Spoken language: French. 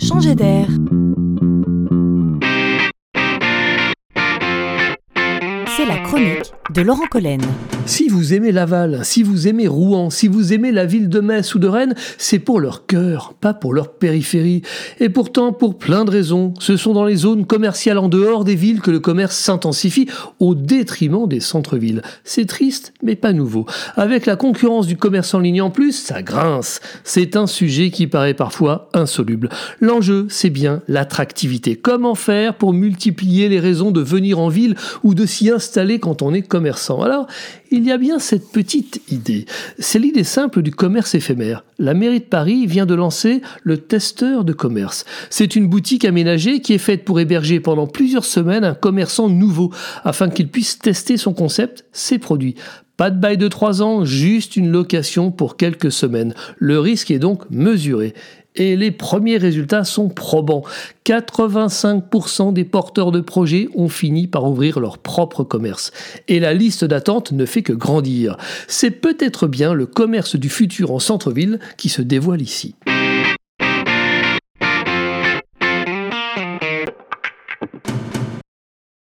changer d'air. La chronique de Laurent Collen. Si vous aimez Laval, si vous aimez Rouen, si vous aimez la ville de Metz ou de Rennes, c'est pour leur cœur, pas pour leur périphérie. Et pourtant, pour plein de raisons, ce sont dans les zones commerciales en dehors des villes que le commerce s'intensifie au détriment des centres-villes. C'est triste, mais pas nouveau. Avec la concurrence du commerce en ligne en plus, ça grince. C'est un sujet qui paraît parfois insoluble. L'enjeu, c'est bien l'attractivité. Comment faire pour multiplier les raisons de venir en ville ou de s'y installer quand on est commerçant Alors, il y a bien cette petite idée. C'est l'idée simple du commerce éphémère. La mairie de Paris vient de lancer le testeur de commerce. C'est une boutique aménagée qui est faite pour héberger pendant plusieurs semaines un commerçant nouveau afin qu'il puisse tester son concept, ses produits. Pas de bail de 3 ans, juste une location pour quelques semaines. Le risque est donc mesuré et les premiers résultats sont probants. 85% des porteurs de projets ont fini par ouvrir leur propre commerce. Et la liste d'attente ne fait que grandir. C'est peut-être bien le commerce du futur en centre-ville qui se dévoile ici.